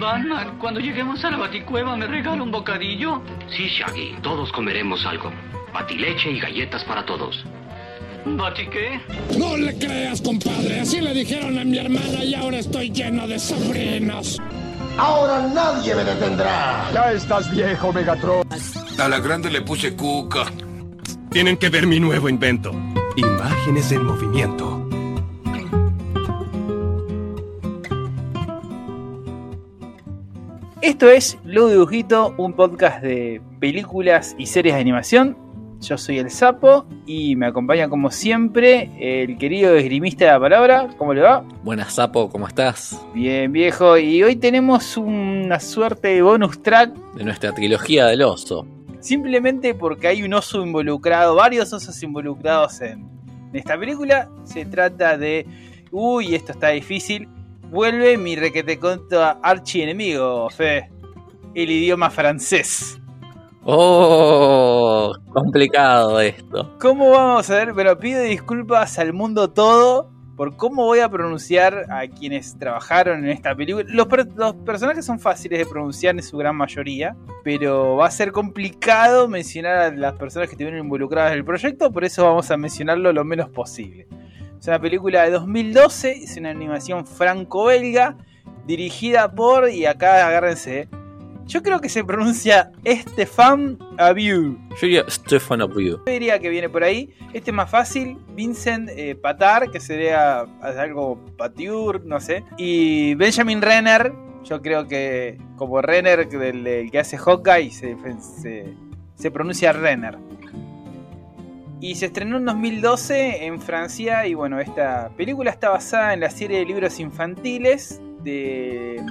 Batman, cuando lleguemos a la baticueva, ¿me regala un bocadillo? Sí, Shaggy, todos comeremos algo. Batileche y galletas para todos. ¿Bati qué? No le creas, compadre. Así le dijeron a mi hermana y ahora estoy lleno de sobrinos. Ahora nadie me detendrá. Ya estás viejo, Megatron. A la grande le puse cuca. Tienen que ver mi nuevo invento. Imágenes en movimiento. Esto es Lo Dibujito, un podcast de películas y series de animación. Yo soy el Sapo y me acompaña como siempre el querido esgrimista de la palabra. ¿Cómo le va? Buenas Sapo, ¿cómo estás? Bien, viejo. Y hoy tenemos una suerte de bonus track. De nuestra trilogía del oso. Simplemente porque hay un oso involucrado, varios osos involucrados en esta película. Se trata de... Uy, esto está difícil. Vuelve mi requete contra archienemigo, Fe. El idioma francés. Oh, complicado esto. ¿Cómo vamos a ver? Pero pido disculpas al mundo todo por cómo voy a pronunciar a quienes trabajaron en esta película. Los, los, personajes son fáciles de pronunciar en su gran mayoría, pero va a ser complicado mencionar a las personas que estuvieron involucradas en el proyecto, por eso vamos a mencionarlo lo menos posible. Es una película de 2012, es una animación franco-belga, dirigida por, y acá agárrense, yo creo que se pronuncia Estefan Abiu. Yo diría Stefan Abiu. Yo diría que viene por ahí. Este es más fácil. Vincent eh, Patar, que sería algo Patiur, no sé. Y Benjamin Renner. Yo creo que como Renner, el, el que hace Hawkeye, se, se, se pronuncia Renner. Y se estrenó en 2012 en Francia. Y bueno, esta película está basada en la serie de libros infantiles de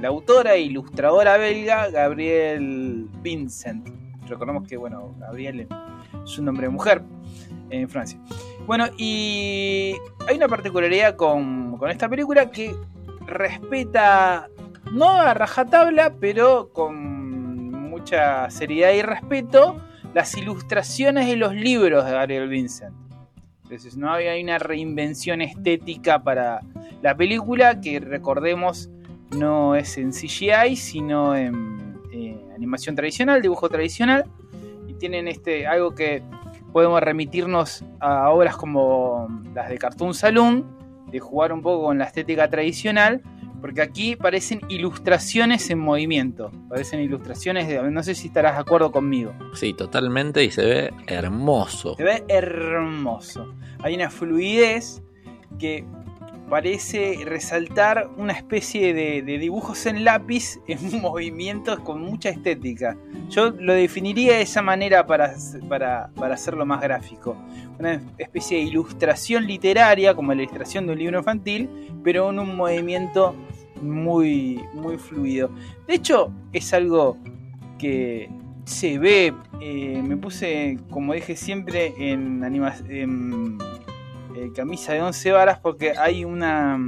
la autora e ilustradora belga Gabrielle Vincent. Recordemos que, bueno, Gabrielle es un nombre de mujer en Francia. Bueno, y hay una particularidad con, con esta película que respeta, no a rajatabla, pero con mucha seriedad y respeto, las ilustraciones de los libros de Gabriel Vincent. Entonces no había una reinvención estética para la película que recordemos no es en CGI, sino en eh, animación tradicional, dibujo tradicional. Y tienen este algo que podemos remitirnos a obras como las de Cartoon Saloon, de jugar un poco con la estética tradicional, porque aquí parecen ilustraciones en movimiento, parecen ilustraciones de... No sé si estarás de acuerdo conmigo. Sí, totalmente, y se ve hermoso. Se ve hermoso. Hay una fluidez que parece resaltar una especie de, de, dibujos en lápiz en movimientos con mucha estética. Yo lo definiría de esa manera para, para, para, hacerlo más gráfico. Una especie de ilustración literaria, como la ilustración de un libro infantil, pero en un movimiento muy, muy fluido. De hecho, es algo que se ve, eh, me puse, como dije siempre, en animación eh, camisa de 11 varas porque hay una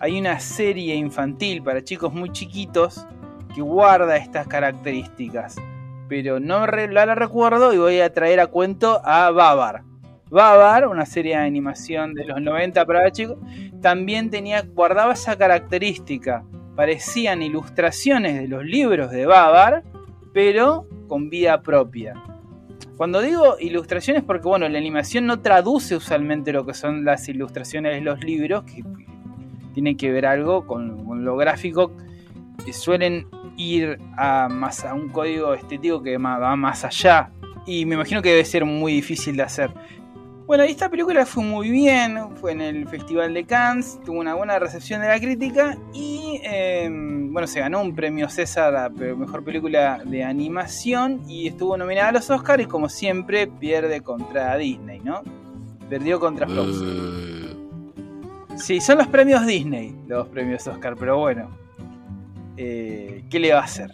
hay una serie infantil para chicos muy chiquitos que guarda estas características pero no la recuerdo y voy a traer a cuento a Babar Babar, una serie de animación de los 90 para chicos, también tenía, guardaba esa característica. Parecían ilustraciones de los libros de Babar, pero con vida propia. Cuando digo ilustraciones, porque bueno, la animación no traduce usualmente lo que son las ilustraciones de los libros, que tiene que ver algo con, con lo gráfico, que suelen ir a, más a un código estético que va más allá. Y me imagino que debe ser muy difícil de hacer. Bueno, esta película fue muy bien, fue en el Festival de Cannes, tuvo una buena recepción de la crítica y eh, bueno, se ganó un premio César a Mejor Película de Animación y estuvo nominada a los Oscars y como siempre pierde contra Disney, ¿no? Perdió contra Frozen. Sí, son los premios Disney, los premios Oscar, pero bueno, eh, ¿qué le va a hacer?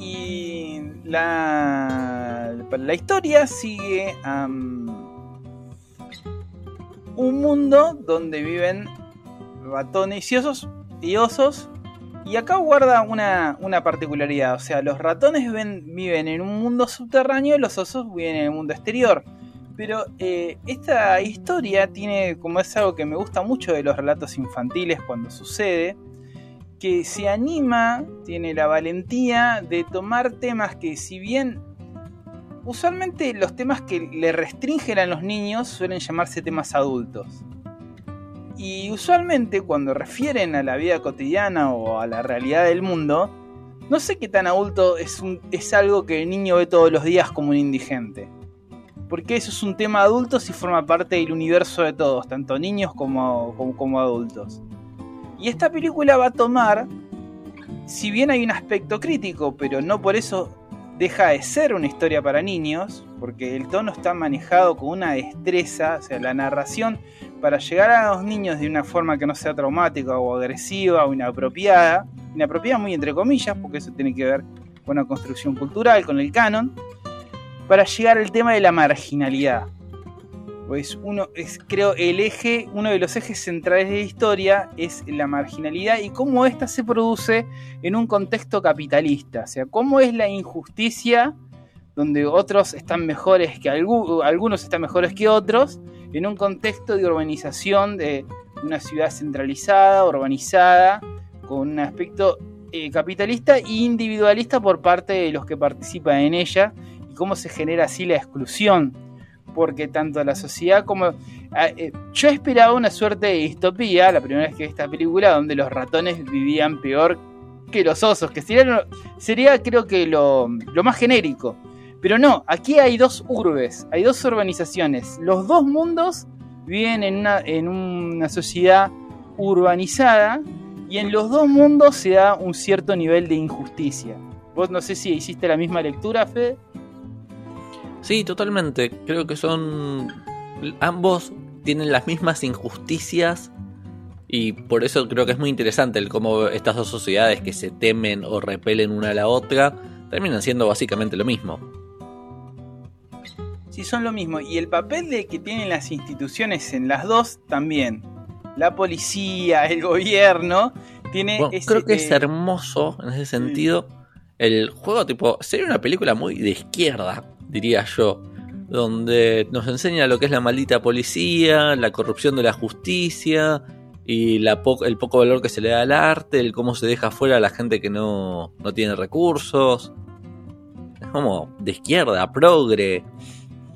Y la, la historia sigue un mundo donde viven ratones y osos, y acá guarda una, una particularidad. O sea, los ratones ven, viven en un mundo subterráneo y los osos viven en el mundo exterior. Pero eh, esta historia tiene, como es algo que me gusta mucho de los relatos infantiles cuando sucede, que se anima, tiene la valentía de tomar temas que si bien usualmente los temas que le restringen a los niños suelen llamarse temas adultos. Y usualmente cuando refieren a la vida cotidiana o a la realidad del mundo, no sé qué tan adulto es, es algo que el niño ve todos los días como un indigente. Porque eso es un tema adulto si forma parte del universo de todos, tanto niños como, como adultos. Y esta película va a tomar, si bien hay un aspecto crítico, pero no por eso deja de ser una historia para niños, porque el tono está manejado con una destreza, o sea, la narración para llegar a los niños de una forma que no sea traumática o agresiva o inapropiada, inapropiada muy entre comillas, porque eso tiene que ver con la construcción cultural, con el canon, para llegar al tema de la marginalidad. Pues uno es, creo, el eje, uno de los ejes centrales de la historia es la marginalidad y cómo ésta se produce en un contexto capitalista. O sea, cómo es la injusticia donde otros están mejores que algunos están mejores que otros, en un contexto de urbanización de una ciudad centralizada, urbanizada, con un aspecto eh, capitalista e individualista por parte de los que participan en ella, y cómo se genera así la exclusión porque tanto la sociedad como... Ah, eh, yo esperaba una suerte de distopía la primera vez que vi esta película, donde los ratones vivían peor que los osos, que sería, creo que lo, lo más genérico. Pero no, aquí hay dos urbes, hay dos urbanizaciones. Los dos mundos viven en una, en una sociedad urbanizada y en los dos mundos se da un cierto nivel de injusticia. Vos no sé si hiciste la misma lectura, Fede. Sí, totalmente. Creo que son. Ambos tienen las mismas injusticias. Y por eso creo que es muy interesante el cómo estas dos sociedades que se temen o repelen una a la otra terminan siendo básicamente lo mismo. Sí, son lo mismo. Y el papel de que tienen las instituciones en las dos también. La policía, el gobierno, tiene bueno, creo que es hermoso en ese sentido. El juego, tipo, sería una película muy de izquierda, diría yo, donde nos enseña lo que es la maldita policía, la corrupción de la justicia y el poco valor que se le da al arte, el cómo se deja fuera a la gente que no, no tiene recursos. Es como de izquierda, progre.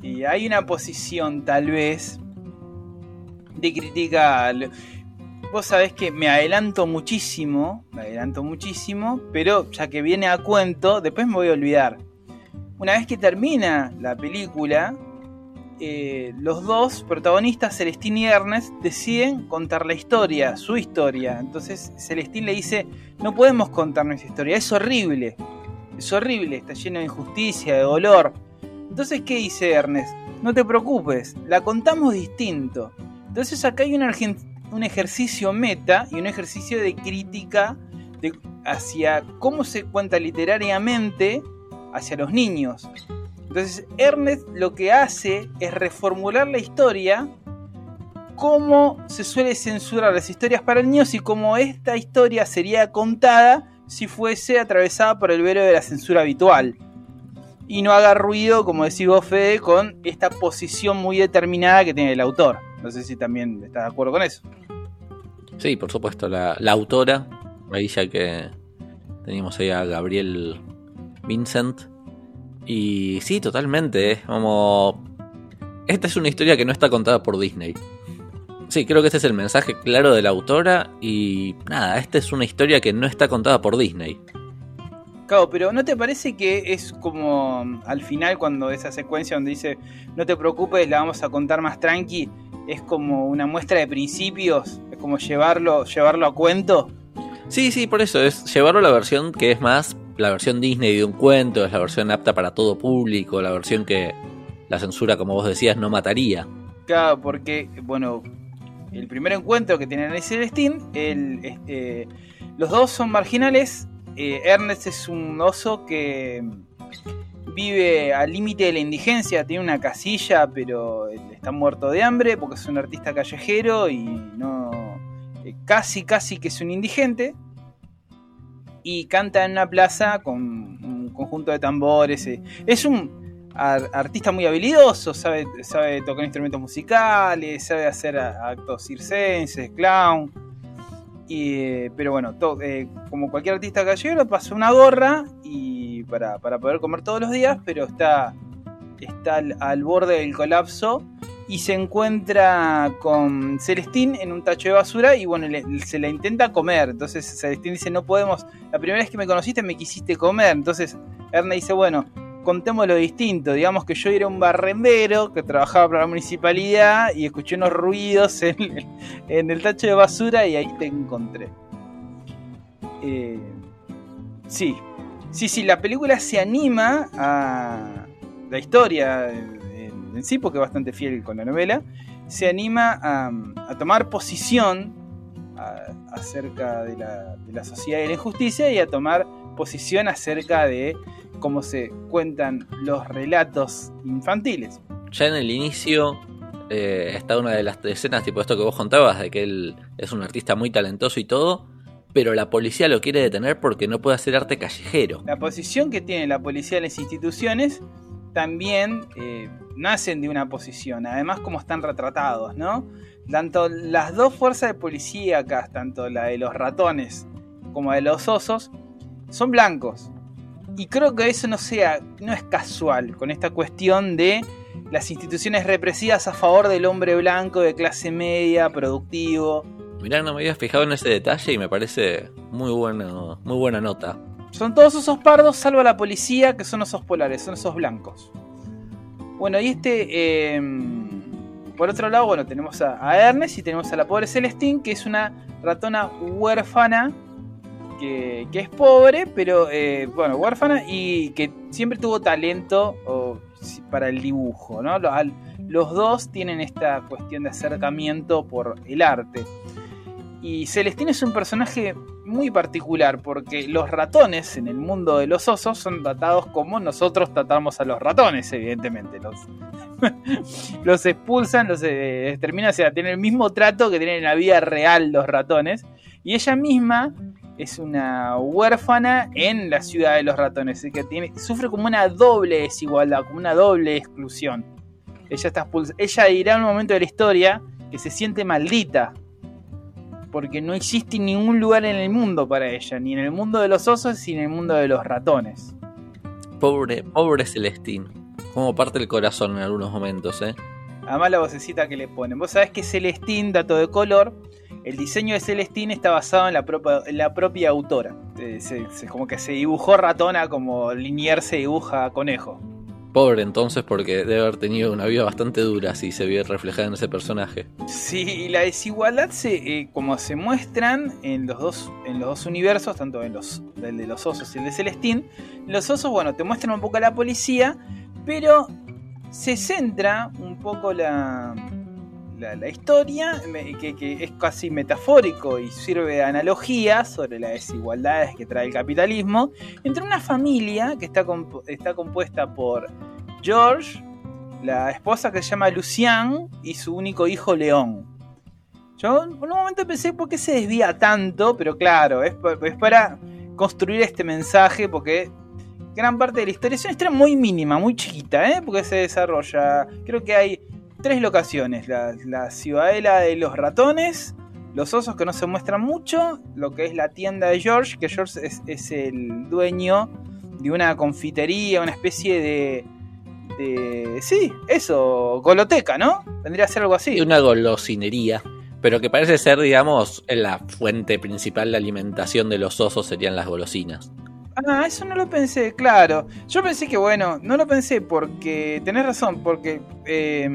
Y hay una posición tal vez de crítica. Vos sabés que me adelanto muchísimo, me adelanto muchísimo, pero ya que viene a cuento, después me voy a olvidar una vez que termina la película, eh, los dos protagonistas, Celestín y Ernest, deciden contar la historia, su historia. Entonces Celestín le dice, no podemos contar nuestra historia, es horrible, es horrible, está lleno de injusticia, de dolor. Entonces, ¿qué dice Ernest? No te preocupes, la contamos distinto. Entonces acá hay un, un ejercicio meta y un ejercicio de crítica hacia cómo se cuenta literariamente hacia los niños. Entonces Ernest lo que hace es reformular la historia como se suele censurar las historias para niños y como esta historia sería contada si fuese atravesada por el velo de la censura habitual. Y no haga ruido, como decís vos, Fede, con esta posición muy determinada que tiene el autor. No sé si también estás de acuerdo con eso. Sí, por supuesto, la, la autora, ahí ya que teníamos ahí a Gabriel Vincent. Y sí, totalmente. Es como. Esta es una historia que no está contada por Disney. Sí, creo que este es el mensaje claro de la autora. Y nada, esta es una historia que no está contada por Disney. Claro, pero ¿no te parece que es como al final cuando esa secuencia donde dice no te preocupes, la vamos a contar más tranqui, es como una muestra de principios, es como llevarlo, llevarlo a cuento? Sí, sí, por eso es llevarlo a la versión que es más la versión Disney de un cuento, es la versión apta para todo público, la versión que la censura, como vos decías, no mataría. Claro, porque, bueno, el primer encuentro que tienen en Celestín, el, este, los dos son marginales. Eh, Ernest es un oso que vive al límite de la indigencia, tiene una casilla, pero está muerto de hambre porque es un artista callejero y no. Eh, casi, casi que es un indigente y canta en una plaza con un conjunto de tambores. Eh. Es un artista muy habilidoso, sabe, sabe tocar instrumentos musicales, sabe hacer actos circenses, clown. Eh, pero bueno, eh, como cualquier artista gallego, pasó una gorra y para, para poder comer todos los días, pero está, está al borde del colapso y se encuentra con Celestín en un tacho de basura y bueno, se la intenta comer. Entonces Celestín dice, no podemos, la primera vez que me conociste me quisiste comer. Entonces Ernest dice, bueno, contemos lo distinto. Digamos que yo era un barrendero que trabajaba para la municipalidad y escuché unos ruidos en el, tacho de basura y ahí te encontré. Eh, sí, sí, sí, la película se anima a la historia en, sí, porque es bastante fiel con la novela. Se anima a, a tomar posición a- acerca de la, de la sociedad y la injusticia y a tomar posición acerca de cómo se cuentan los relatos infantiles. Ya en el inicio eh, está una de las escenas, tipo esto que vos contabas, de que él es un artista muy talentoso y todo, pero la policía lo quiere detener porque no puede hacer arte callejero. La posición que tiene la policía en las instituciones también eh, nacen de una posición, además como están retratados, ¿no? Tanto las dos fuerzas de policía acá, tanto la de los ratones como la de los osos, son blancos. Y creo que eso no sea, no es casual con esta cuestión de las instituciones represivas a favor del hombre blanco de clase media, productivo. Mirá, no me había fijado en ese detalle y me parece muy bueno, muy buena nota. Son todos osos pardos, salvo la policía, que son osos polares, son osos blancos. Bueno, y este. eh, por otro lado, bueno, tenemos a, a Ernest y tenemos a la pobre Celestine, que es una ratona huérfana. Que, es pobre, pero eh, bueno, huérfana y que siempre tuvo talento para el dibujo, ¿no? Los dos tienen esta cuestión de acercamiento por el arte. Y Celestine es un personaje muy particular porque los ratones en el mundo de los osos son tratados como nosotros tratamos a los ratones, evidentemente. Los, los expulsan, los eh, exterminan, o sea, tienen el mismo trato que tienen en la vida real los ratones. Y ella misma es una huérfana en la ciudad de los ratones, que sufre como una doble desigualdad, como una doble exclusión. Ella está expulsada. Ella dirá en un momento de la historia que se siente maldita porque no existe ningún lugar en el mundo para ella, ni en el mundo de los osos ni en el mundo de los ratones. Pobre, pobre Celestín. Como parte el corazón en algunos momentos, ¿eh? Además la vocecita que le ponen. Vos sabés que Celestín, dato de color, el diseño de Celestín está basado en la propia, en la propia autora. Eh, se- se- como que se dibujó ratona como Liniers se dibuja conejo. Pobre entonces porque debe haber tenido una vida bastante dura si se ve reflejada en ese personaje. Sí, y la desigualdad se, eh, como se muestran en los dos, en los dos universos, tanto en los, el de los osos y el de Celestín. Los osos, bueno, te muestran un poco a la policía, pero se centra un poco la, la, historia, que, es casi metafórico y sirve de analogía sobre las desigualdades que trae el capitalismo, entre una familia que está, está compuesta por George, la esposa que se llama Lucian y su único hijo León. Yo por un momento pensé por qué se desvía tanto, pero claro, es para construir este mensaje porque gran parte de la historia es una historia muy mínima, muy chiquita, ¿eh? porque se desarrolla, creo que hay tres locaciones, la, la ciudadela de los ratones, los osos que no se muestran mucho, lo que es la tienda de George, que George es, el dueño de una confitería, una especie de... de sí, eso, goloteca, ¿no? Vendría a ser algo así. Una golosinería. Pero que parece ser, digamos, la fuente principal de alimentación de los osos serían las golosinas. Ah, eso no lo pensé, claro. Yo pensé que, bueno, no lo pensé porque, tenés razón, porque eh,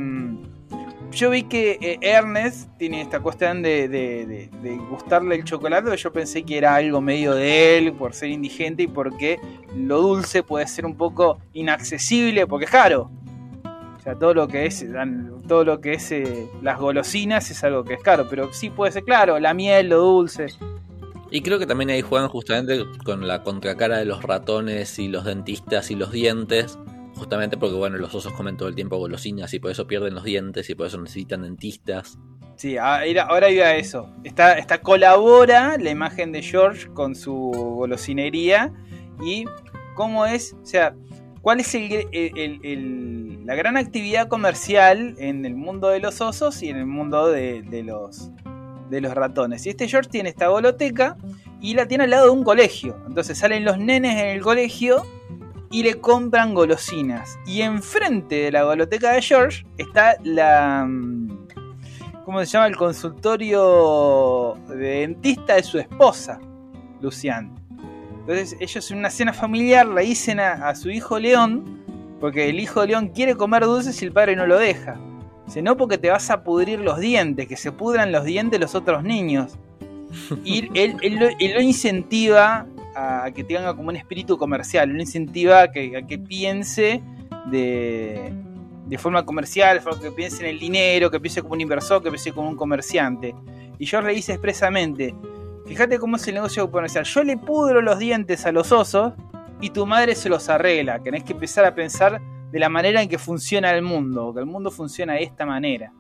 yo vi que eh, Ernest tiene esta cuestión de, de- de- de gustarle el chocolate, yo pensé que era algo medio de él por ser indigente y porque lo dulce puede ser un poco inaccesible porque es caro. O sea, todo lo que es, todo lo que es eh, las golosinas es algo que es caro, pero sí puede ser claro, la miel, lo dulce. Y creo que también ahí juegan justamente con la contracara de los ratones y los dentistas y los dientes. Justamente porque, bueno, los osos comen todo el tiempo golosinas y por eso pierden los dientes y por eso necesitan dentistas. Sí, ahora iba a eso. Está, está colabora la imagen de George con su golosinería y cómo es, o sea, cuál es el- la gran actividad comercial en el mundo de los osos y en el mundo de, de los de los ratones. Y este George tiene esta goloteca y la tiene al lado de un colegio. Entonces salen los nenes en el colegio y le compran golosinas. Y enfrente de la goloteca de George está la... mm, ¿Cómo se llama? El consultorio de dentista de su esposa, Lucian. Entonces ellos en una cena familiar le dicen a, a su hijo León, porque el hijo de León quiere comer dulces y el padre no lo deja. Dice, no porque te vas a pudrir los dientes, que se pudran los dientes los otros niños. Y él, lo, incentiva a que tenga como un espíritu comercial, lo incentiva a que, que piense de, de forma comercial, que piense en el dinero, que piense como un inversor, que piense como un comerciante. Y George le dice expresamente, fíjate cómo es el negocio comercial, yo le pudro los dientes a los osos y tu madre se los arregla, tenés que empezar a pensar de la manera en que funciona el mundo, que el mundo funciona de esta manera.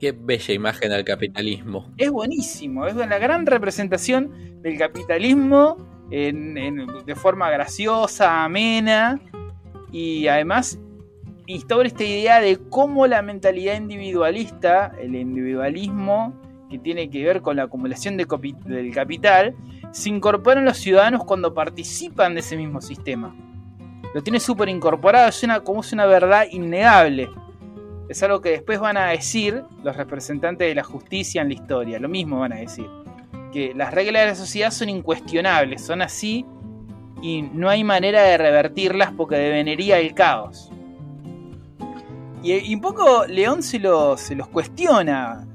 Qué bella imagen del capitalismo. Es buenísimo, es la gran representación del capitalismo en- en- de forma graciosa, amena y además instaura esta idea de cómo la mentalidad individualista, el individualismo que tiene que ver con la acumulación de del capital, se incorporan los ciudadanos cuando participan de ese mismo sistema. Lo tiene súper incorporado, es una, como es una verdad innegable. Es algo que después van a decir los representantes de la justicia en la historia. Lo mismo van a decir. Que las reglas de la sociedad son incuestionables, son así y no hay manera de revertirlas porque devenería el caos. Y, y un poco León se, lo- se los cuestiona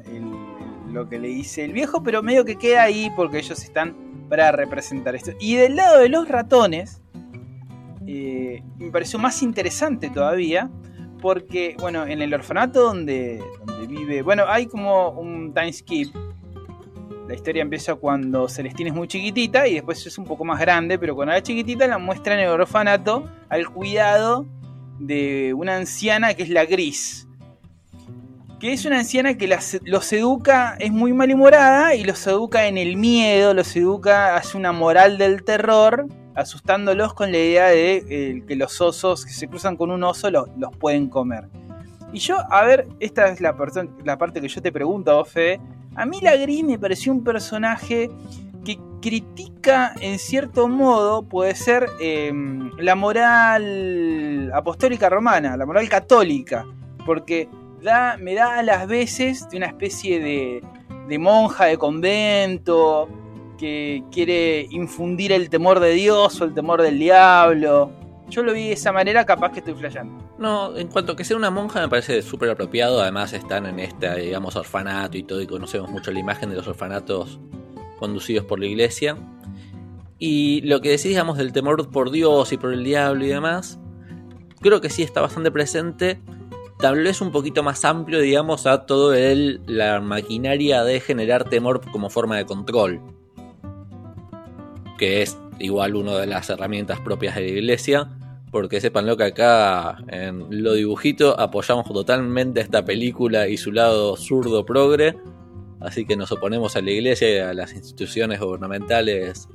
lo que le dice el viejo, pero medio que queda ahí porque ellos están para representar esto. Y del lado de los ratones, eh, me pareció más interesante todavía, porque, bueno, en el orfanato donde, donde vive, bueno, hay como un time skip. La historia empieza cuando Celestina es muy chiquitita y después es un poco más grande, pero cuando era chiquitita la muestra en el orfanato al cuidado de una anciana que es la Gris. Que es una anciana que los educa, es muy malhumorada y los educa en el miedo, los educa, hace una moral del terror, asustándolos con la idea de eh, que los osos que se cruzan con un oso lo- los pueden comer. Y yo, a ver, esta es la, la parte que yo te pregunto, Fede. A mí la Gris me pareció un personaje que critica en cierto modo, puede ser eh, la moral apostólica romana, la moral católica, porque da, me da a las veces de una especie de, de monja de convento que quiere infundir el temor de Dios o el temor del diablo. Yo lo vi de esa manera, capaz que estoy flayando. No, en cuanto a que sea una monja me parece súper apropiado. Además están en este, digamos, orfanato y todo y conocemos mucho la imagen de los orfanatos conducidos por la iglesia. Y lo que decís, digamos, del temor por Dios y por el diablo y demás, creo que sí está bastante presente. Tal vez un poquito más amplio, digamos, a todo el, la maquinaria de generar temor como forma de control. Que es igual una de las herramientas propias de la iglesia. Porque sepanlo que acá en lo dibujito apoyamos totalmente a esta película y su lado zurdo progre. Así que nos oponemos a la iglesia y a las instituciones gubernamentales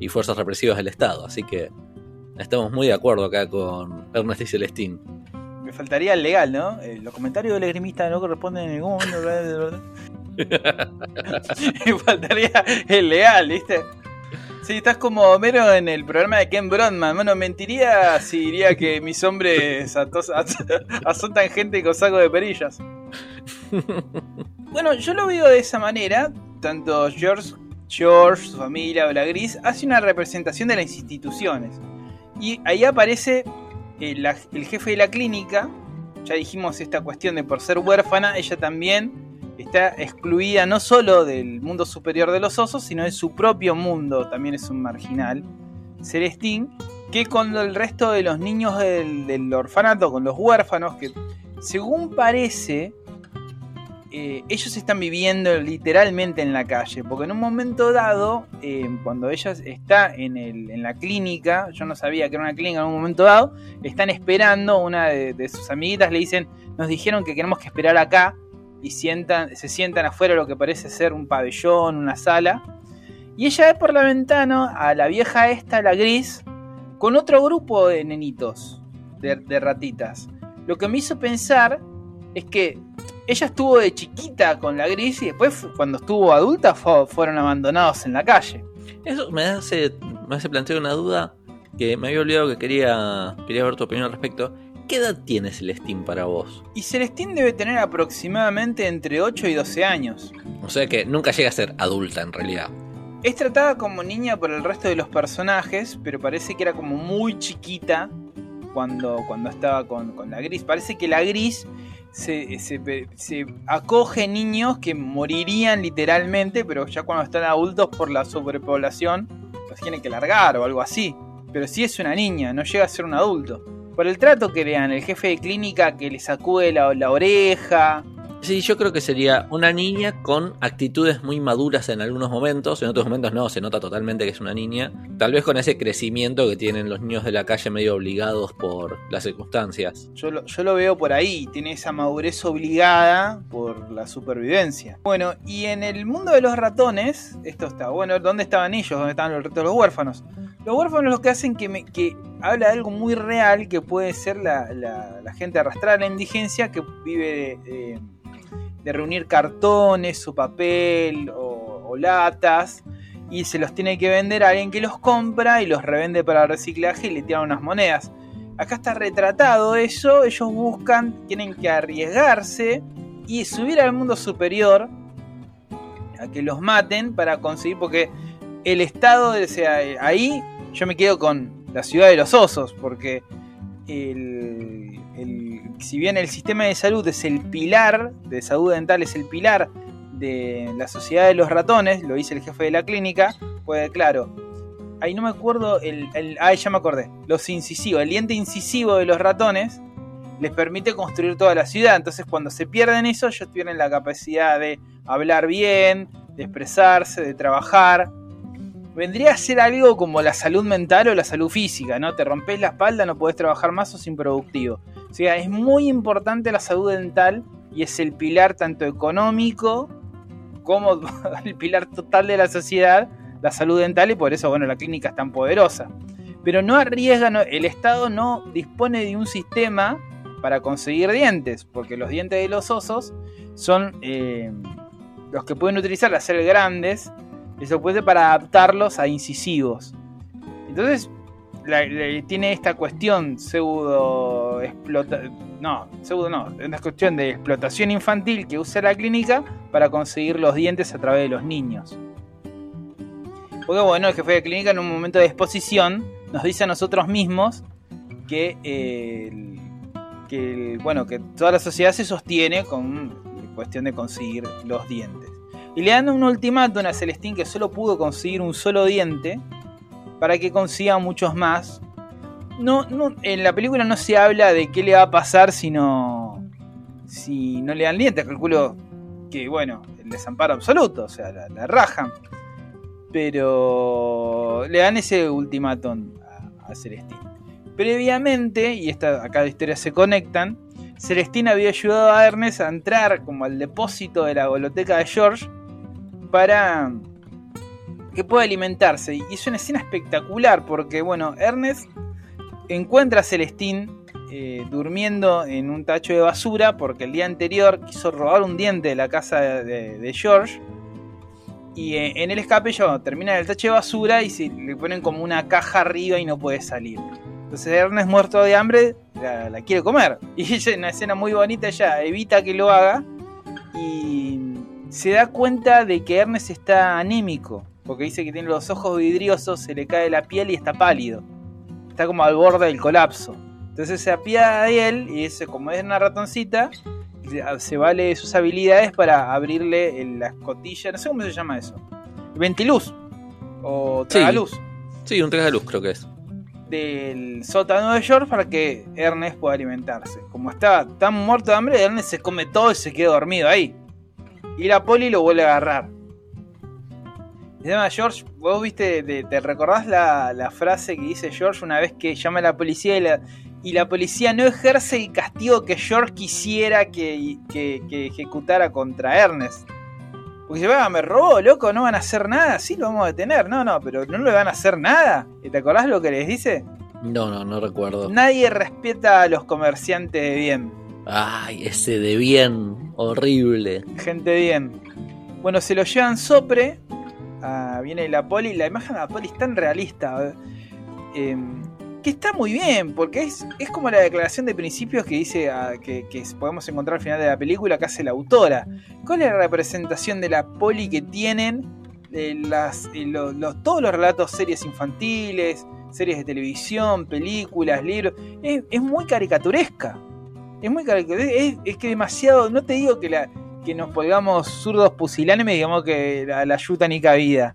y fuerzas represivas del Estado. Así que estamos muy de acuerdo acá con Ernest y Celestín. Me faltaría el legal, ¿no? Eh, los comentarios del esgrimista no corresponden en ningún momento. Me faltaría el legal, ¿viste? Sí, estás como Homero en el programa de Ken Brodman. Bueno, mentiría si diría que mis hombres atos- azotan gente con saco de perillas. Bueno, yo lo veo de esa manera. Tanto George, George, su familia o la Gris, hace una representación de las instituciones. Y ahí aparece eh, la- el jefe de la clínica. Ya dijimos esta cuestión de por ser huérfana, ella también está excluida no solo del mundo superior de los osos, sino de su propio mundo, también es un marginal, Celestín, que con el resto de los niños del, orfanato, con los huérfanos, que según parece, eh, ellos están viviendo literalmente en la calle, porque en un momento dado, eh, cuando ella está en, el- en la clínica, yo no sabía que era una clínica en un momento dado, están esperando, una de, de sus amiguitas le dicen, nos dijeron que tenemos que esperar acá, y sientan, se sientan afuera lo que parece ser un pabellón, una sala, y ella ve por la ventana a la vieja esta, la gris, con otro grupo de nenitos, de, ratitas. Lo que me hizo pensar es que ella estuvo de chiquita con la gris y después cuando estuvo adulta fueron abandonados en la calle. Eso me hace, me hace plantear una duda que me había olvidado que quería, quería ver tu opinión al respecto. ¿Qué edad tiene Celestín para vos? Y Celestín debe tener aproximadamente entre 8 y 12 años. O sea que nunca llega a ser adulta en realidad. Es tratada como niña por el resto de los personajes, pero parece que era como muy chiquita cuando, cuando estaba con, con la gris. Parece que la gris se, se, acoge niños que morirían literalmente, pero ya cuando están adultos por la sobrepoblación, los tienen que largar o algo así. Pero si es una niña, no llega a ser un adulto. Por el trato que le dan, el jefe de clínica que le sacude la, la oreja, Sí, yo creo que sería una niña con actitudes muy maduras en algunos momentos, en otros momentos no, se nota totalmente que es una niña. Tal vez con ese crecimiento que tienen los niños de la calle medio obligados por las circunstancias. Yo lo, yo lo veo por ahí, tiene esa madurez obligada por la supervivencia. Bueno, y en el mundo de los ratones, esto está, bueno, ¿dónde estaban ellos? ¿Dónde estaban los los huérfanos? Los huérfanos lo que hacen que, me, que habla de algo muy real que puede ser la, la, gente arrastrada a la indigencia que vive de reunir cartones o papel o, latas y se los tiene que vender a alguien que los compra y los revende para reciclaje y le tiran unas monedas. Acá está retratado eso, ellos buscan, tienen que arriesgarse y subir al mundo superior a que los maten para conseguir, porque el estado, sea, ahí yo me quedo con la ciudad de los osos, porque el, si bien el sistema de salud es el pilar, de salud dental es el pilar de la sociedad de los ratones, lo dice el jefe de la clínica, pues claro, ahí no me acuerdo, el, el ya me acordé, los incisivos, el diente incisivo de los ratones les permite construir toda la ciudad, entonces cuando se pierden eso, ellos tienen la capacidad de hablar bien, de expresarse, de trabajar, vendría a ser algo como la salud mental o la salud física, ¿no? Te rompes la espalda, no podés trabajar más, sos improductivo. O sea, es muy importante la salud dental y es el pilar tanto económico como el pilar total de la sociedad, la salud dental, y por eso, bueno, la clínica es tan poderosa. Pero no arriesga, el Estado no dispone de un sistema para conseguir dientes, porque los dientes de los osos son eh, los que pueden utilizar al ser grandes eso puede para adaptarlos a incisivos. Entonces, tiene esta cuestión pseudo explota no, pseudo no, una cuestión de explotación infantil que usa la clínica para conseguir los dientes a través de los niños. Porque bueno, el jefe de clínica en un momento de exposición nos dice a nosotros mismos que, que bueno, que toda la sociedad se sostiene con cuestión de conseguir los dientes. Y le dan un ultimátum a Celestín que solo pudo conseguir un solo diente para que consiga muchos más. No, en la película no se habla de qué le va a pasar si no, si no le dan dientes. Calculo que, bueno, el desamparo absoluto, o sea, la, rajan. Pero le dan ese ultimátum a, Celestín. Previamente, y esta, acá la historia se conectan, Celestín había ayudado a Ernest a entrar como al depósito de la biblioteca de George para que pueda alimentarse. Y es una escena espectacular porque, bueno, Ernest encuentra a Celestín eh, durmiendo en un tacho de basura porque el día anterior quiso robar un diente de la casa de, George. Y eh, en el escape yo termina en el tacho de basura y se le ponen como una caja arriba y no puede salir. Entonces Ernest muerto de hambre la, quiere comer. Y ella una escena muy bonita ella evita que lo haga. Y se da cuenta de que Ernest está anémico, porque dice que tiene los ojos vidriosos, se le cae la piel y está pálido. Está como al borde del colapso. Entonces se apiada de él y dice, como es una ratoncita, se vale de sus habilidades para abrirle la escotilla, no sé cómo se llama eso. Ventiluz o tragaluz. Sí, sí un tragaluz creo que es. Del sótano de George para que Ernest pueda alimentarse. Como está tan muerto de hambre, Ernest se come todo y se queda dormido ahí. Y la poli lo vuelve a agarrar. Y además, George, vos viste, te, recordás la, frase que dice George una vez que llama a la policía y la, policía no ejerce el castigo que George quisiera que, ejecutara contra Ernest. Porque dice, va, me robó, loco, no van a hacer nada, sí lo vamos a detener. No, no, pero no le van a hacer nada. ¿Te acordás lo que les dice? No, no, no recuerdo. Nadie respeta a los comerciantes de bien. Ay, ese de bien. horrible. Gente bien. Bueno, se lo llevan Sopre. ah, viene la poli. La imagen de la poli es tan realista. eh, que está muy bien, porque es, es como la declaración de principios que dice ah, que, podemos encontrar al final de la película que hace la autora. ¿Cuál es la representación de la poli que tienen las, eh, lo- los- todos los relatos, series infantiles, series de televisión, películas, libros? Es muy caricaturesca. Es muy caricaturesca. Es, es que demasiado. No te digo que, la, que nos pongamos zurdos pusilánimes, digamos que la, la yuta ni cabida.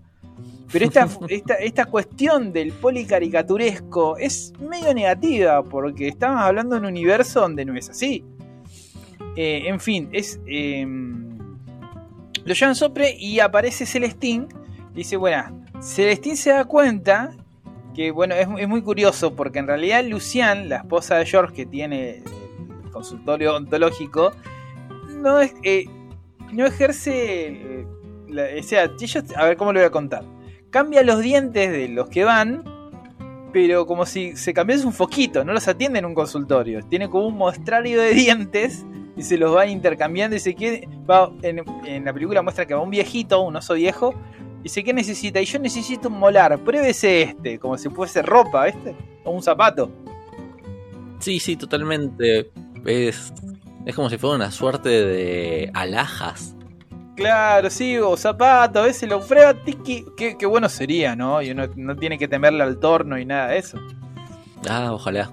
Pero esta, esta, esta cuestión del policaricaturesco es medio negativa, porque estamos hablando de un universo donde no es así. Eh, en fin, es. eh, lo llevan Sopre y aparece Celestín. Dice, bueno, Celestín se da cuenta que, bueno, es, es muy curioso, porque en realidad Lucian, la esposa de George, que tiene consultorio ontológico, no, es, eh, no ejerce. eh, o sea, a ver cómo lo voy a contar. Cambia los dientes de los que van, pero como si se cambiase un foquito, no los atiende en un consultorio. Tiene como un mostrario de dientes y se los va intercambiando. Y se quiere, va, en, la película muestra que va un viejito, un oso viejo, y dice: ¿Qué necesita? Y yo necesito un molar, pruébese este, como si fuese ropa, ¿viste? O un zapato. Sí, sí, totalmente. Es, es como si fuera una suerte de alhajas. Claro, sí, o zapato, a veces lo prueba, tiki. Qué, qué bueno sería, ¿no? Y uno no tiene que temerle al torno y nada de eso. Ah, ojalá.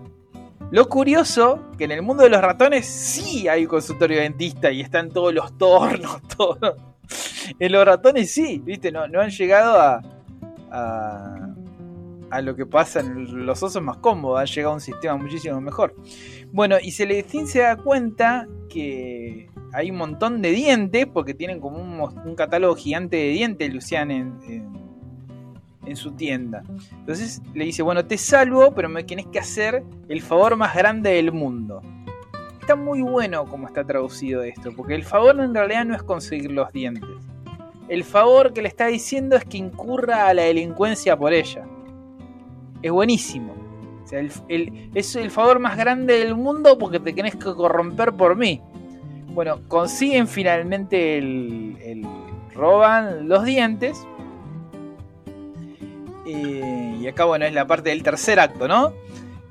Lo curioso, que en el mundo de los ratones sí hay consultorio dentista y están todos los tornos, todo. En los ratones sí, viste, no, no han llegado a, a, a lo que pasa en los osos más cómodos, han llegado a un sistema muchísimo mejor. Bueno, y Celestín se da cuenta que hay un montón de dientes, porque tienen como un, catálogo gigante de dientes, Lucian, en su tienda. Entonces le dice, bueno, te salvo, pero me tienes que hacer el favor más grande del mundo. Está muy bueno como está traducido esto, porque el favor en realidad no es conseguir los dientes. El favor que le está diciendo es que incurra a la delincuencia por ella. Es buenísimo. Es el favor más grande del mundo porque te tenés que corromper por mí. Bueno, consiguen finalmente el, el- roban los dientes. Eh, y acá, bueno, es la parte del tercer acto, ¿no?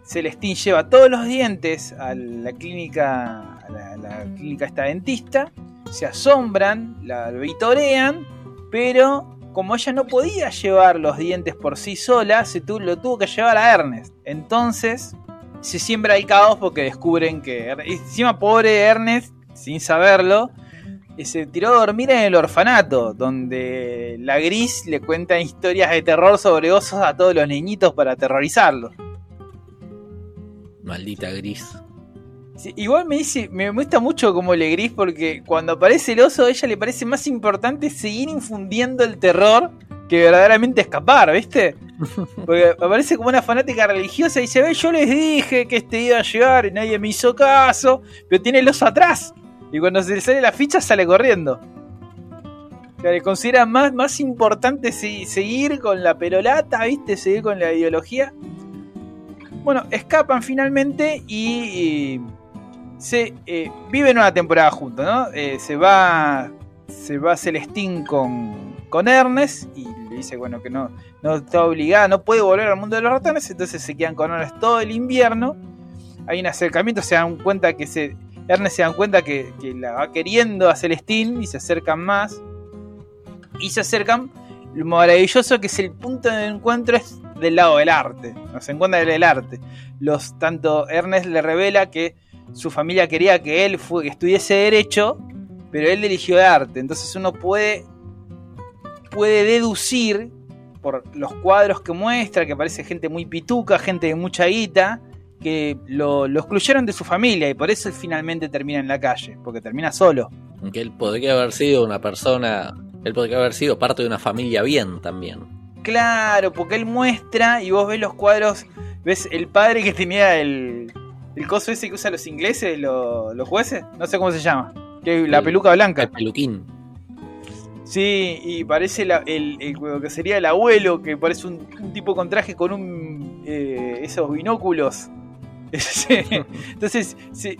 Celestín lleva todos los dientes a la clínica, a la, la clínica esta dentista, se asombran, la vitorean, pero como ella no podía llevar los dientes por sí sola, se tu- lo tuvo que llevar a Ernest. Entonces se siembra el caos porque descubren que encima pobre Ernest, sin saberlo, eh, se tiró a dormir en el orfanato, donde la gris le cuenta historias de terror sobre osos a todos los niñitos para aterrorizarlos. Maldita gris. Sí, igual me dice, me gusta mucho como le gris porque cuando aparece el oso a ella le parece más importante seguir infundiendo el terror que verdaderamente escapar, ¿viste? Porque aparece como una fanática religiosa y dice, ve, yo les dije que este iba a llegar y nadie me hizo caso, pero tiene el oso atrás. Y cuando se le sale la ficha sale corriendo. O sea, le considera más, más importante se- seguir con la perolata, ¿viste? Seguir con la ideología. Bueno, escapan finalmente y, y se eh, viven una temporada juntos, ¿no? Eh, se va se va Celestín con, con Ernest y le dice, bueno, que no, no está obligada, no puede volver al mundo de los ratones, entonces se quedan con Ernest todo el invierno. Hay un acercamiento, se dan cuenta que se. Ernest se dan cuenta que, que la va queriendo a Celestín y se acercan más. Y se acercan. Lo maravilloso que es el punto de encuentro es del lado del arte. Nos encuentra del arte. Los, tanto Ernest le revela que su familia quería que él fue, que estudiese derecho, pero él eligió arte. Entonces uno puede, puede deducir por los cuadros que muestra, que parece gente muy pituca, gente de mucha guita, que lo, lo excluyeron de su familia y por eso él finalmente termina en la calle, porque termina solo. Aunque él podría haber sido una persona. Él podría haber sido parte de una familia bien también. Claro, porque él muestra y vos ves los cuadros, ves el padre que tenía el, el coso ese que usan los ingleses, lo- los jueces, no sé cómo se llama, que la El- peluca blanca. El peluquín. Sí, y parece la- el, el- lo que sería el abuelo, que parece un, un tipo con traje con un eh, esos binóculos Entonces,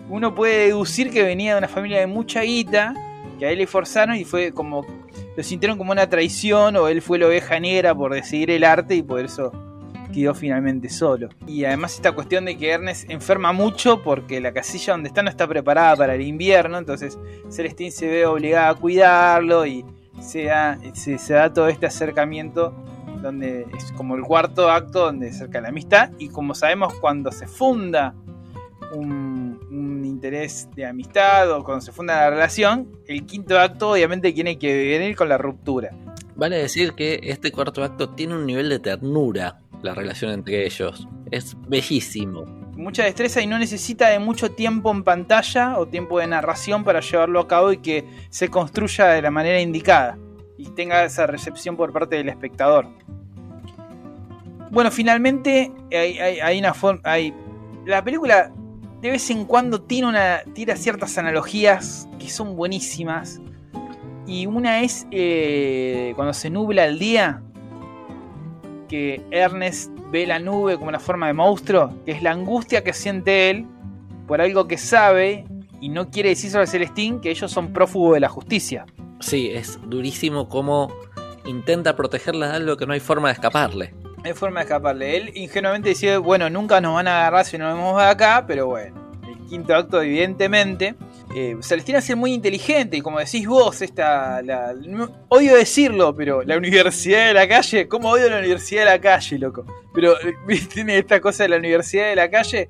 uno puede deducir que venía de una familia de mucha guita, que a él le forzaron y fue como. Lo sintieron como una traición, o él fue la oveja negra por decidir el arte y por eso quedó finalmente solo. Y además, esta cuestión de que Ernest enferma mucho porque la casilla donde está no está preparada para el invierno, entonces Celestín se ve obligada a cuidarlo y se da, se, da todo este acercamiento donde es como el cuarto acto donde se acerca la amistad y como sabemos cuando se funda un, un interés de amistad o cuando se funda la relación, el quinto acto obviamente tiene que venir con la ruptura. Vale decir que este cuarto acto tiene un nivel de ternura, la relación entre ellos. Es bellísimo. Mucha destreza y no necesita de mucho tiempo en pantalla o tiempo de narración para llevarlo a cabo y que se construya de la manera indicada y tenga esa recepción por parte del espectador. Bueno, finalmente hay, una forma. Hay, la película de vez en cuando tiene una, tira ciertas analogías que son buenísimas. Y una es eh, cuando se nubla el día, que Ernest ve la nube como una forma de monstruo, que es la angustia que siente él por algo que sabe y no quiere decir sobre Celestín que ellos son prófugos de la justicia. Sí, es durísimo cómo intenta protegerla de algo que no hay forma de escaparle. No hay forma de escaparle. Él ingenuamente dice, bueno, nunca nos van a agarrar si nos vemos de acá, pero bueno. El quinto acto, evidentemente. Eh, Celestina es muy inteligente y como decís vos, esta, la, no- odio decirlo, pero la universidad de la calle, ¿cómo odio la universidad de la calle, loco? Pero eh, tiene esta cosa de la universidad de la calle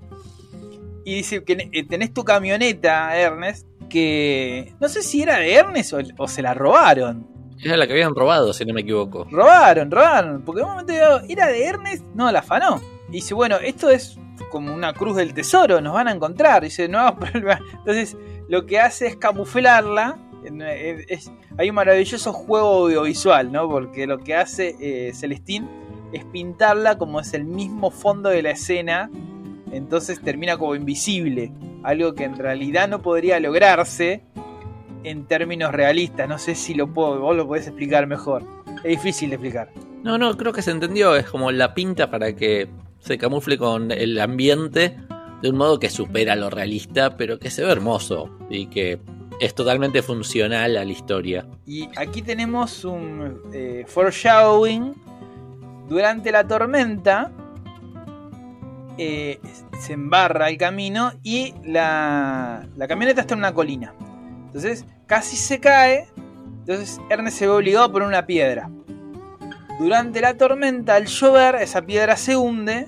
y dice que eh, tenés tu camioneta, Ernest, que no sé si era de Ernest o, o se la robaron. Era la que habían robado, si no me equivoco. Robaron, robaron. Porque en un momento era de Ernest, no, la afanó. Dice, bueno, esto es como una cruz del tesoro, nos van a encontrar. Dice, no, problema. Entonces, lo que hace es camuflarla. hay un maravilloso juego audiovisual, ¿no? Porque lo que hace eh, Celestín es pintarla como es el mismo fondo de la escena. Entonces termina como invisible. Algo que en realidad no podría lograrse en términos realistas. No sé si lo puedo, vos lo podés explicar mejor. Es difícil de explicar. No, no, creo que se entendió. Es como la pinta para que se camufle con el ambiente de un modo que supera lo realista, pero que se ve hermoso y que es totalmente funcional a la historia. Y aquí tenemos un eh, foreshadowing. Durante la tormenta eh, se embarra el camino y la, la camioneta está en una colina. Entonces casi se cae. Entonces Ernest se ve obligado a poner una piedra. Durante la tormenta, al llover, esa piedra se hunde.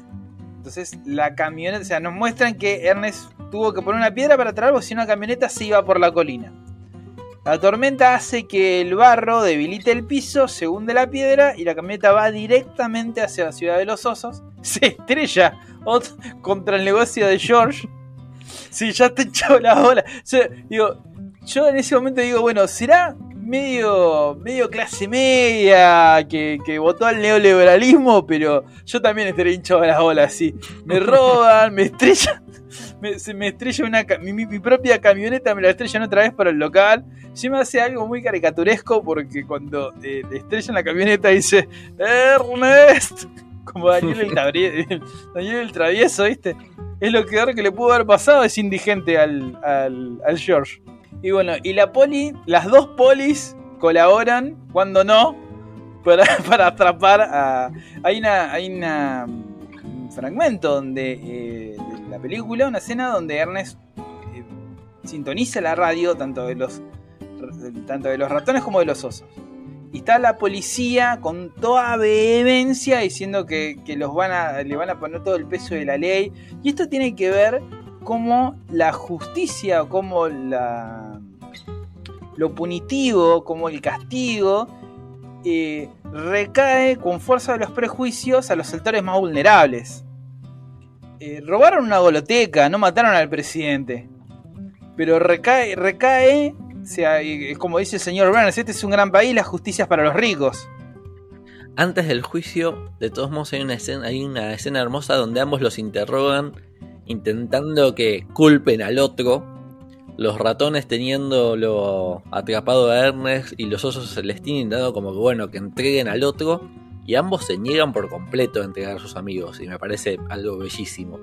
Entonces la camioneta, o sea, nos muestran que Ernest tuvo que poner una piedra para traer, porque si la camioneta se iba por la colina. La tormenta hace que el barro debilite el piso, se hunde la piedra y la camioneta va directamente hacia la ciudad de los osos. Se estrella contra el negocio de George. Sí, ya está echado la bola. Yo, digo, yo en ese momento digo, bueno, ¿será medio, medio clase media que, que votó al neoliberalismo? Pero yo también estaría hinchado de las bolas, sí. Me roban, me estrellan. Me, se me estrella una mi, propia camioneta, me la estrellan otra vez para el local. Sí me hace algo muy caricaturesco porque cuando eh, le estrellan la camioneta dice Ernest, como Daniel el, Daniel el travieso, ¿viste? Es lo peor que le pudo haber pasado, es indigente al, al, al George. Y bueno, y la poli, las dos polis colaboran, cuando no, para, para atrapar a... Hay una... Hay una un fragmento donde eh, de la película, una escena donde Ernest eh, sintoniza la radio tanto de los tanto de los ratones como de los osos. Y está la policía con toda vehemencia diciendo que, que los van a, le van a poner todo el peso de la ley. Y esto tiene que ver cómo la justicia, cómo la, lo punitivo, como el castigo, eh, recae con fuerza de los prejuicios a los sectores más vulnerables. Eh, robaron una goloteca, no mataron al presidente. Pero recae, recae, o sea, como dice el señor Burns, este es un gran país, la justicia es para los ricos. Antes del juicio, de todos modos, hay una escena, hay una escena hermosa donde ambos los interrogan, intentando que culpen al otro. Los ratones teniéndolo atrapado a Ernest y los osos Celestín intentando como que bueno, que entreguen al otro. Y ambos se niegan por completo a entregar a sus amigos. Y me parece algo bellísimo.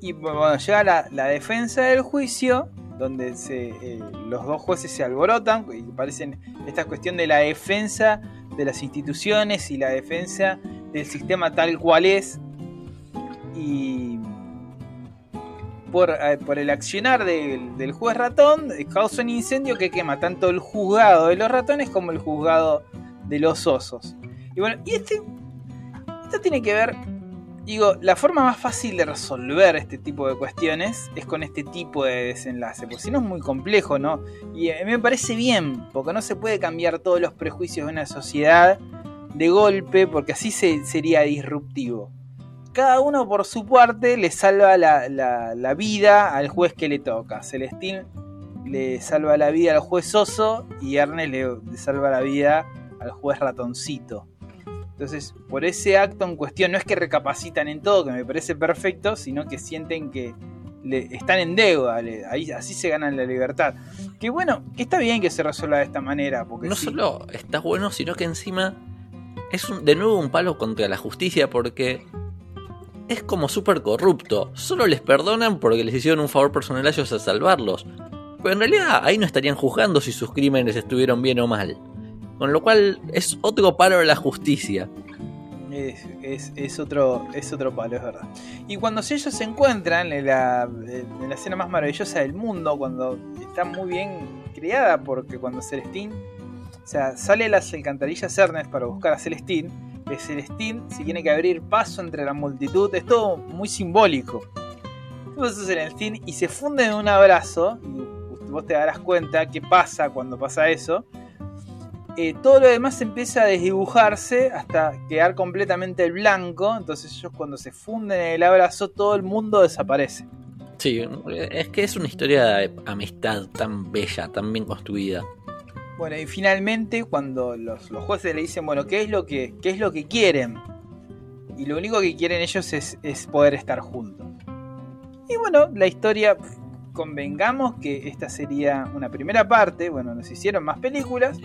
Y bueno, llega la, la defensa del juicio, donde se, eh, los dos jueces se alborotan y parecen esta cuestión de la defensa de las instituciones y la defensa del sistema tal cual es. Y por, eh, por el accionar del, del juez ratón eh, causa un incendio que quema tanto el juzgado de los ratones como el juzgado de los osos. Y bueno, y este, esto tiene que ver Digo, la forma más fácil de resolver este tipo de cuestiones es con este tipo de desenlace, porque si no es muy complejo, ¿no? Y a mí me parece bien, porque no se puede cambiar todos los prejuicios de una sociedad de golpe, porque así se, sería disruptivo. Cada uno por su parte le salva la, la, la vida al juez que le toca. Celestín le salva la vida al juez oso y Ernest le, le salva la vida al juez ratoncito. Entonces, por ese acto en cuestión, no es que recapacitan en todo, que me parece perfecto, sino que sienten que le, están en deuda, le, ahí, así se ganan la libertad. Que bueno, que está bien que se resuelva de esta manera. Porque No sí, solo está bueno, sino que encima es un- de nuevo un palo contra la justicia porque es como súper corrupto. Solo les perdonan porque les hicieron un favor personal a ellos a salvarlos. Pero en realidad ahí no estarían juzgando si sus crímenes estuvieron bien o mal. Con lo cual es otro palo de la justicia. Es, otro, es otro palo, es verdad. Y cuando ellos se encuentran en la, en la escena más maravillosa del mundo, cuando está muy bien creada, porque cuando Celestín, o sea, sale a las alcantarillas Ernest para buscar a Celestín, que Celestín se tiene que abrir paso entre la multitud, es todo muy simbólico. Y se funde en un abrazo, y vos te darás cuenta qué pasa cuando pasa eso. Eh, todo lo demás empieza a desdibujarse hasta quedar completamente blanco. Entonces ellos cuando se funden en el abrazo, todo el mundo desaparece. Sí, es que es una historia de amistad tan bella, tan bien construida. Bueno, y finalmente cuando los, los jueces le dicen, bueno, ¿qué es lo que, qué es lo que quieren? Y lo único que quieren ellos es, es poder estar juntos. Y bueno, la historia, convengamos que esta sería una primera parte. Bueno, nos hicieron más películas.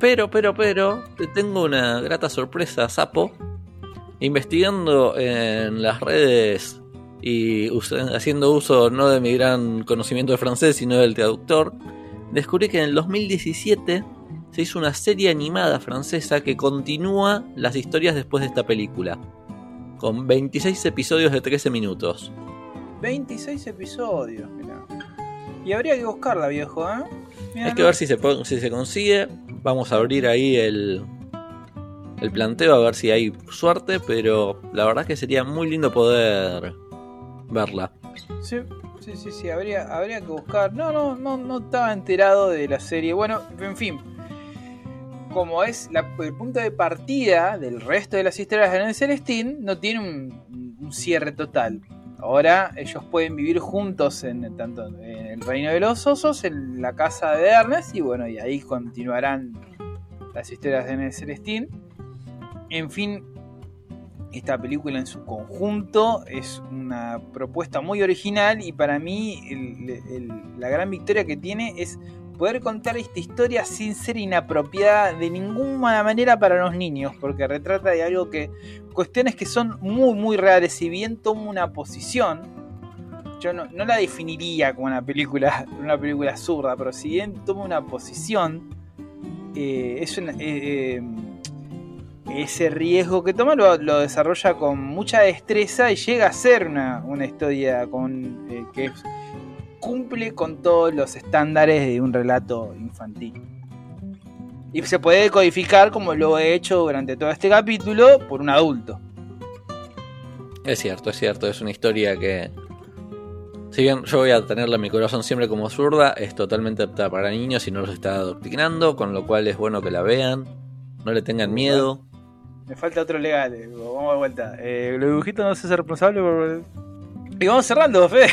Pero, pero, pero, te tengo una grata sorpresa, Sapo. Investigando en las redes y haciendo uso no de mi gran conocimiento de francés, sino del traductor, descubrí que en el 2017 se hizo una serie animada francesa que continúa las historias después de esta película, con 26 episodios de 13 minutos. 26 episodios, mirá. Y habría que buscarla, viejo, ¿eh? Mirá, Hay que no- ver si se, si se consigue. Vamos a abrir ahí el, el planteo a ver si hay suerte, pero la verdad es que sería muy lindo poder verla. Sí, sí, sí, sí, habría, habría que buscar. No, no, no, no estaba enterado de la serie. Bueno, en fin. Como es el punto de partida del resto de las historias de Celestín, no tiene un, cierre total. Ahora ellos pueden vivir juntos en tanto en el reino de los osos, en la casa de Ernest, y bueno, y ahí continuarán las historias de Celestín. En fin, esta película en su conjunto es una propuesta muy original y para mí la gran victoria que tiene es poder contar esta historia sin ser inapropiada de ninguna manera para los niños, porque retrata de algo que, cuestiones que son muy muy reales, si bien toma una posición, yo no, la definiría como una película, una película absurda, pero si bien toma una posición, eh, es una... eh, eh, ese riesgo que toma lo, lo desarrolla con mucha destreza y llega a ser una, una historia con, eh, que cumple con todos los estándares de un relato infantil. Y se puede codificar como lo he hecho durante todo este capítulo por un adulto. Es cierto, es cierto, es una historia que... Si bien yo voy a tenerla en mi corazón siempre como zurda, es totalmente apta para niños y no los está adoctrinando, con lo cual es bueno que la vean, no le tengan miedo. Me falta otro legal, eh, vamos de vuelta. Eh, los dibujitos no se hace responsable por... Y vamos cerrando, Fede.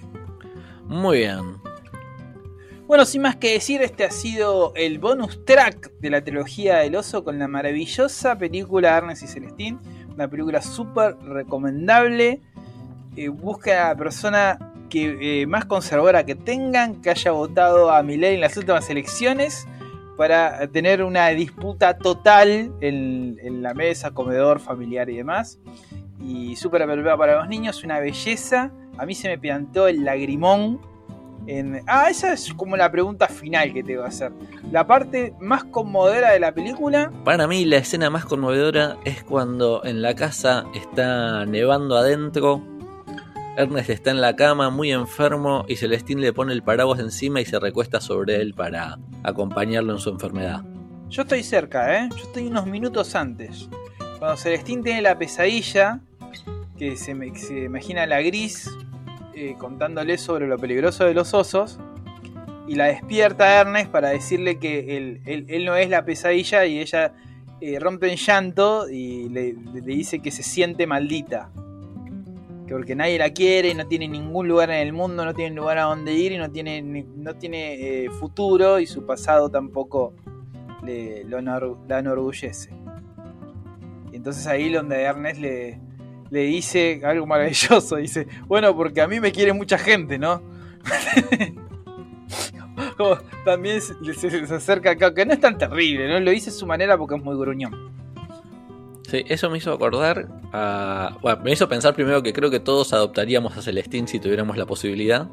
Muy bien. Bueno, sin más que decir, este ha sido el bonus track de la trilogía del oso con la maravillosa película Ernest y Celestín. Una película súper recomendable. Eh, busca a la persona que, eh, más conservadora que tengan, que haya votado a Milei en las últimas elecciones, para tener una disputa total en, la mesa, comedor, familiar y demás. y súper apropiada para los niños, una belleza. A mí se me plantó el lagrimón. En... Ah, esa es como la pregunta final que te voy a hacer. La parte más conmovedora de la película. Para mí la escena más conmovedora es cuando en la casa está nevando adentro. Ernest está en la cama muy enfermo y Celestín le pone el paraguas encima y se recuesta sobre él para acompañarlo en su enfermedad. Yo estoy cerca, ¿eh? Yo estoy unos minutos antes. Cuando Celestín tiene la pesadilla, que se, me, imagina la gris eh, contándole sobre lo peligroso de los osos, y la despierta Ernest para decirle que él, no es la pesadilla y ella eh, rompe en llanto y le dice que se siente maldita. Que porque nadie la quiere, no tiene ningún lugar en el mundo, no tiene lugar a donde ir y no tiene, no tiene eh, futuro y su pasado tampoco le, lo la enorgullece. Y entonces ahí donde Ernest le, le dice algo maravilloso, dice, bueno, porque a mí me quiere mucha gente, ¿no? Como también se, se- se acerca acá, que no es tan terrible, ¿no? Lo dice a su manera porque es muy gruñón. Sí, eso me hizo acordar a... Bueno, me hizo pensar primero que creo que todos adoptaríamos a Celestín si tuviéramos la posibilidad.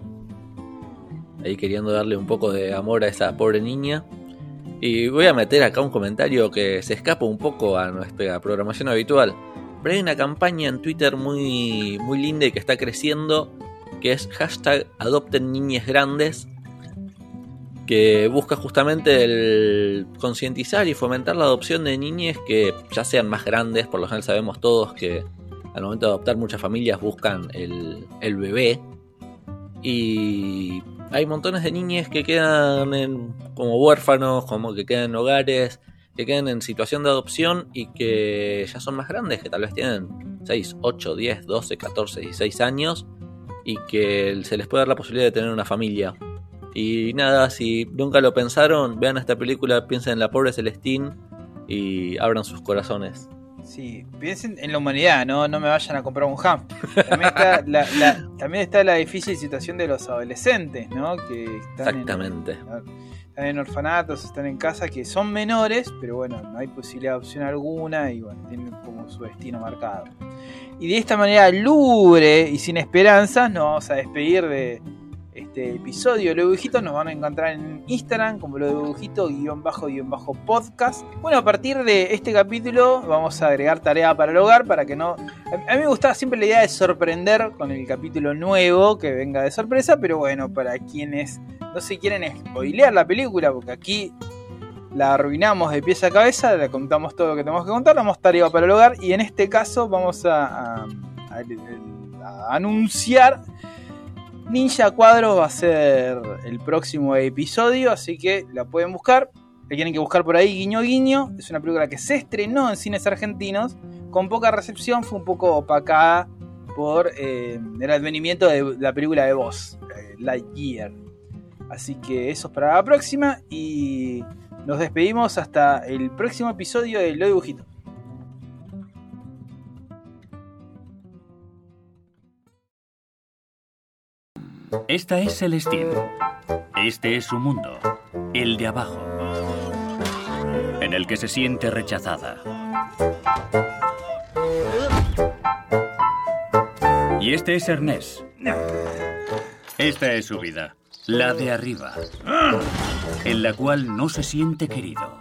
Ahí queriendo darle un poco de amor a esa pobre niña. Y voy a meter acá un comentario que se escapa un poco a nuestra programación habitual. Pero hay una campaña en Twitter muy, muy linda y que está creciendo, que es hashtag adopten niñes grandes, que busca justamente el concientizar y fomentar la adopción de niñes que ya sean más grandes, por lo general sabemos todos que al momento de adoptar muchas familias buscan el, bebé. Y hay montones de niñes que quedan en- como huérfanos, como que quedan en hogares, que quedan en situación de adopción y que ya son más grandes, que tal vez tienen 6, 8, 10, 12, 14, 16 años y que se les puede dar la posibilidad de tener una familia. Y nada, si nunca lo pensaron, vean esta película, piensen en la pobre Celestín y abran sus corazones. Sí, piensen en la humanidad, no, no me vayan a comprar un ham. También está la, la- también está la difícil situación de los adolescentes, ¿no? Que están en- Exactamente. están en orfanatos, están en casa, que son menores, pero bueno, no hay posibilidad de opción alguna y bueno, tienen como su destino marcado. Y de esta manera lúgubre y sin esperanzas nos vamos a despedir de este episodio de Lo Dibujito. Nos van a encontrar en Instagram como Lo Dibujito guion bajo guion bajo podcast. Bueno, a partir de este capítulo vamos a agregar tarea para el hogar para que no... A mí me gustaba siempre la idea de sorprender con el capítulo nuevo que venga de sorpresa, pero bueno, para quienes no se quieren spoilear la película, porque aquí la arruinamos de pies a cabeza, le contamos todo lo que tenemos que contar, damos tarea para el hogar y en este caso vamos a anunciar Ninja Cuadros va a ser el próximo episodio, así que la pueden buscar. La tienen que buscar por ahí, guiño guiño. Es una película que se estrenó en cines argentinos, con poca recepción, fue un poco opacada por eh, el advenimiento de la película de Voz, eh, Lightyear. Así que eso es para la próxima y nos despedimos hasta el próximo episodio de Lo Dibujito. Esta es Celestine. Este es su mundo, el de abajo, en el que se siente rechazada. Y este es Ernest. Esta es su vida, la de arriba, en la cual no se siente querido.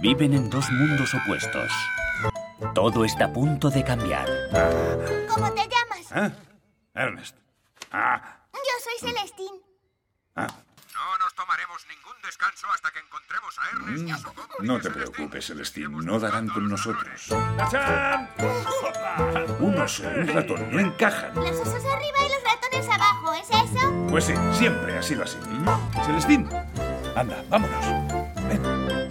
Viven en dos mundos opuestos. Todo está a punto de cambiar. ¿Cómo te llamas? ¿Eh? Ernest. Ah, Yo soy Celestín. No nos tomaremos ningún descanso hasta que encontremos a Ernest y a su no te preocupes, Celestín. No darán con nosotros. Un oso y un ratón no encajan. Los osos arriba y los ratones abajo, ¿es eso? Pues sí, siempre ha sido así. Celestín, anda, vámonos. Ven.